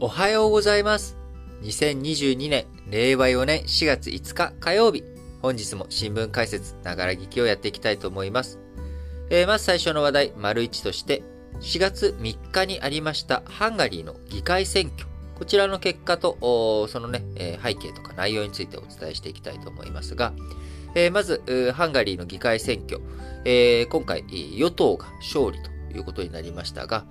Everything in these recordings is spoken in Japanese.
おはようございます。2022年、令和4年4月5日火曜日。本日も新聞解説、ながら聞きをやっていきたいと思います。えーまず最初の話題、丸1として、4月3日にありましたハンガリーの議会選挙。こちらの結果と、そのね、え背景とか内容についてお伝えしていきたいと思いますが、えーまず、ハンガリーの議会選挙。えー今回、与党が勝利ということになりましたが、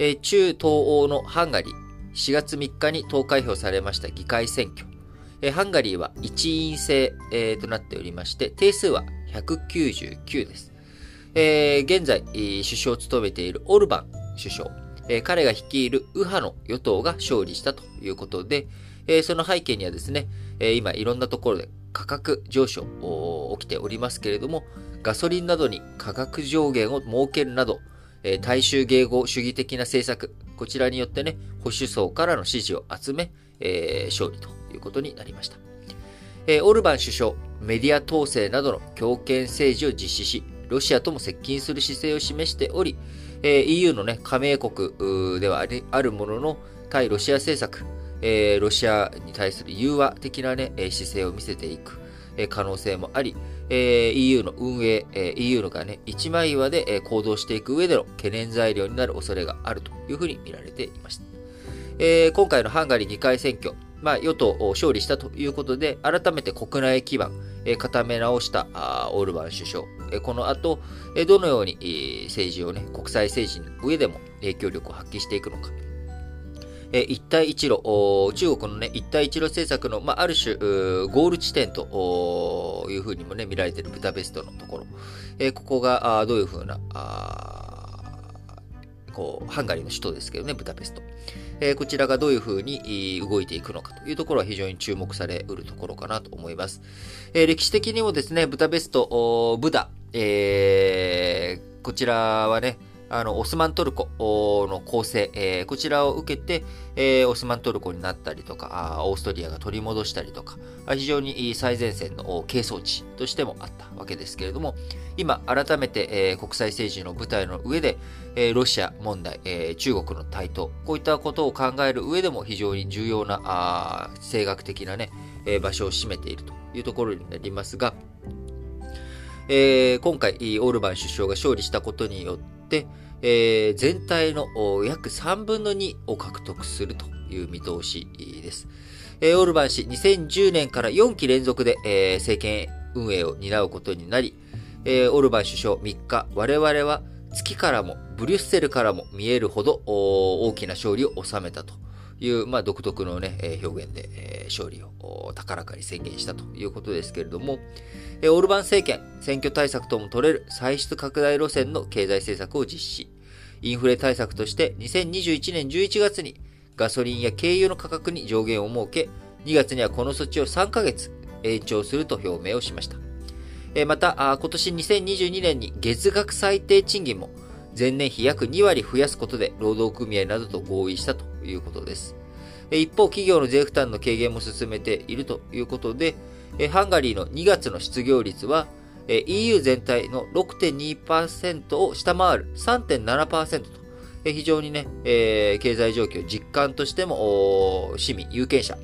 えー中東欧のハンガリー、4月3日に投開票されました議会選挙。えハンガリーは一員制、えーとなっておりまして、定数は199です。えー現在、首相を務めているオルバン首相、えー彼が率いる右派の与党が勝利したということで、えーその背景にはですね、え今いろんなところで価格上昇お起きておりますけれども、ガソリンなどに価格上限を設けるなど、え大衆迎合主義的な政策、こちらによってね、保守層からの支持を集め、えー勝利ということになりました。えーオルバン首相、メディア統制などの強権政治を実施し、ロシアとも接近する姿勢を示しており、えー EU のね、加盟国ではありあるものの、対ロシア政策、えーロシアに対する融和的なね、えー姿勢を見せていく、可能性もあり、EU の運営、EU のがね、一枚岩で行動していく上での懸念材料になる恐れがあるというふうに見られていました。今回のハンガリー議会選挙、まあ、与党勝利したということで、改めて国内基盤、固め直したオルバン首相、この後、どのように、政治をね、国際政治の上でも影響力を発揮していくのか。え一帯一路、中国のね、一帯一路政策の、まあ、ある種、ゴール地点というふうにもね、見られているブダペストのところ。えここが、あどういうふうな、あこう、ハンガリーの首都ですけどね、ブダペスト。えこちらがどういうふうに動いていくのかというところは非常に注目されうるところかなと思います。え歴史的にもですね、ブダペスト、ブダ、えーこちらはね、あの、オスマントルコの構成、えーこちらを受けて、えーオスマントルコになったりとか、あオーストリアが取り戻したりとか、非常に最前線の係争地としてもあったわけですけれども、今、改めて、えー国際政治の舞台の上で、えーロシア問題、えー中国の台頭、こういったことを考える上でも非常に重要な、あ政学的なね、えー場所を占めているというところになりますが、えー今回、オールバン首相が勝利したことによって、えー全体の約3分の2を獲得するという見通しです。えーオルバン氏、2010年から4期連続で、えー政権運営を担うことになり、えーオルバン首相3日、我々は月からもブリュッセルからも見えるほど大きな勝利を収めたという、まあ、独特のね、え表現で、え勝利を高らかに宣言したということですけれども、えオルバン政権、選挙対策とも取れる歳出拡大路線の経済政策を実施。インフレ対策として2021年11月にガソリンや軽油の価格に上限を設け、2月にはこの措置を3ヶ月延長すると表明をしました。また、今年2022年に月額最低賃金も前年比約2割増やすことで労働組合などと合意したということです。一方、企業の税負担の軽減も進めているということで、ハンガリーの2月の失業率は、EU 全体の6.2%を下回る3.7%と、非常にね、経済状況、実感としても、市民、有権者、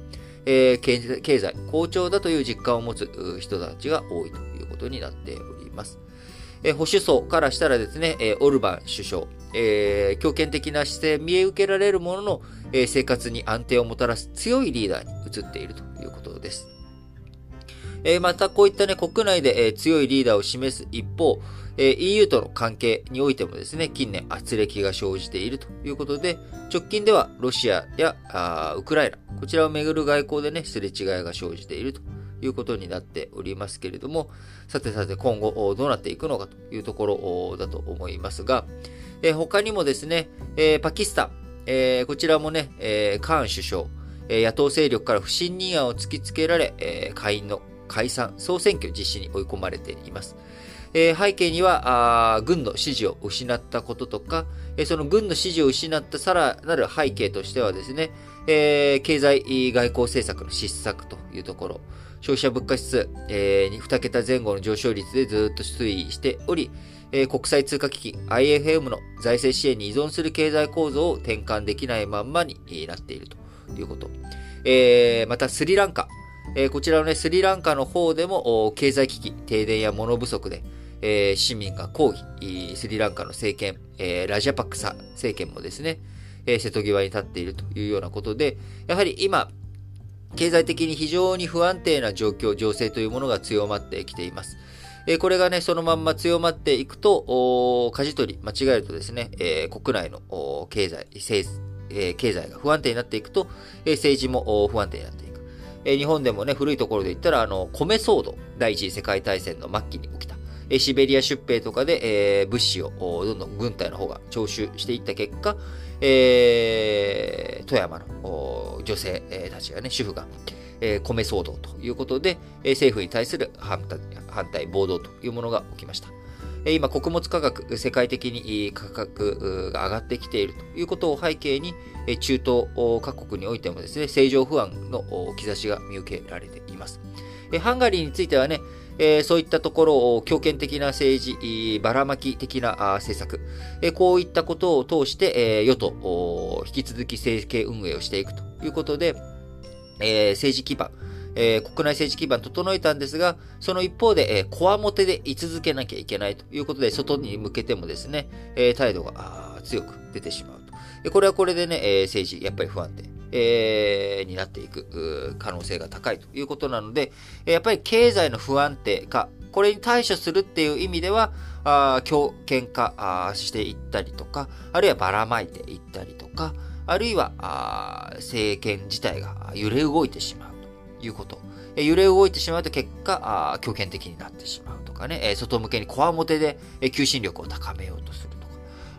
経済、好調だという実感を持つ人たちが多いということになっております。え保守層からしたらですね、えオルバン首相、えー強権的な姿勢見え受けられるものの、えー生活に安定をもたらす強いリーダーに移っているということです。えーまたこういったね、国内で、え強いリーダーを示す一方、え EU との関係においてもですね、近年圧力が生じているということで、直近ではロシアやあウクライナ、こちらをめぐる外交でね、すれ違いが生じているということになっておりますけれども、さてさて今後どうなっていくのかというところだと思いますが、えー他にもですね、えーパキスタン、えーこちらもね、えーカーン首相、えー野党勢力から不信任案を突きつけられ、えー下院の解散、総選挙実施に追い込まれています。えー背景にはあ軍の支持を失ったこととか、えーその軍の支持を失ったさらなる背景としてはですね、えー経済外交政策の失策というところ、消費者物価指数、えー、2桁前後の上昇率でずっと推移しており、えー国際通貨基金 IFM の財政支援に依存する経済構造を転換できないまんまになっているということ。えー、またスリランカ。えー、こちらのね、スリランカの方でも、経済危機、停電や物不足で、えー、市民が抗議、スリランカの政権、えー、ラジャパクサ政権もですね、瀬戸際に立っているというようなことで、やはり今、経済的に非常に不安定な状況、情勢というものが強まってきています。えこれがね、そのまんま強まっていくと、舵取り、間違えるとですね、え国内の経済、え経済が不安定になっていくと、え政治も不安定になっていく。え日本でもね、古いところで言ったら、あの、米騒動、第一次世界大戦の末期に起き。シベリア出兵とかで、え物資をどんどん軍隊の方が徴収していった結果、え富山の女性たちがね、主婦が、え米騒動ということで、え政府に対する反対、反対、暴動というものが起きました。今、穀物価格、世界的に価格が上がってきているということを背景に、中東各国においてもですね、政情不安の兆しが見受けられています。ハンガリーについてはね、えそういったところを強権的な政治、ばらまき的な政策え、こういったことを通してえ、与党、引き続き政権運営をしていくということで、え政治基盤、えー、国内政治基盤整えたんですが、その一方で、えー、こわもてで居続けなきゃいけないということで、外に向けてもですね、えー、態度が強く出てしまうと。これはこれでね、えー、政治、やっぱり不安定。えー、になっていく可能性が高いということなので、やっぱり経済の不安定化、これに対処するっていう意味では、あ強権化していったりとか、あるいはばらまいていったりとか、あるいはあ政権自体が揺れ動いてしまうと。いうこと。揺れ動いてしまうと結果、あ強権的になってしまうとかね、外向けにこわもてで、求心力を高めようとする、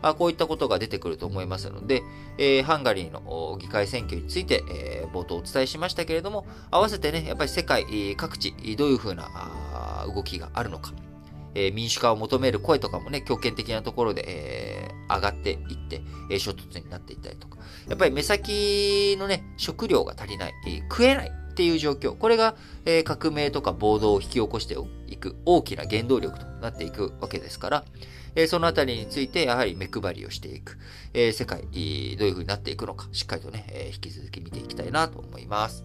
あこういったことが出てくると思いますので、えー、ハンガリーの議会選挙について、えー、冒頭お伝えしましたけれども、合わせてね、やっぱり世界各地、どういうふうな動きがあるのか、えー、民主化を求める声とかもね、強権的なところで、えー、上がっていって、えー、衝突になっていったりとか、やっぱり目先のね、食料が足りない、えー、食えない、っていう状況。これが、えー、革命とか暴動を引き起こしていく大きな原動力となっていくわけですから、えー、そのあたりについてやはり目配りをしていく。えー、世界、どういう風になっていくのか、しっかりとね、え引き続き見ていきたいなと思います。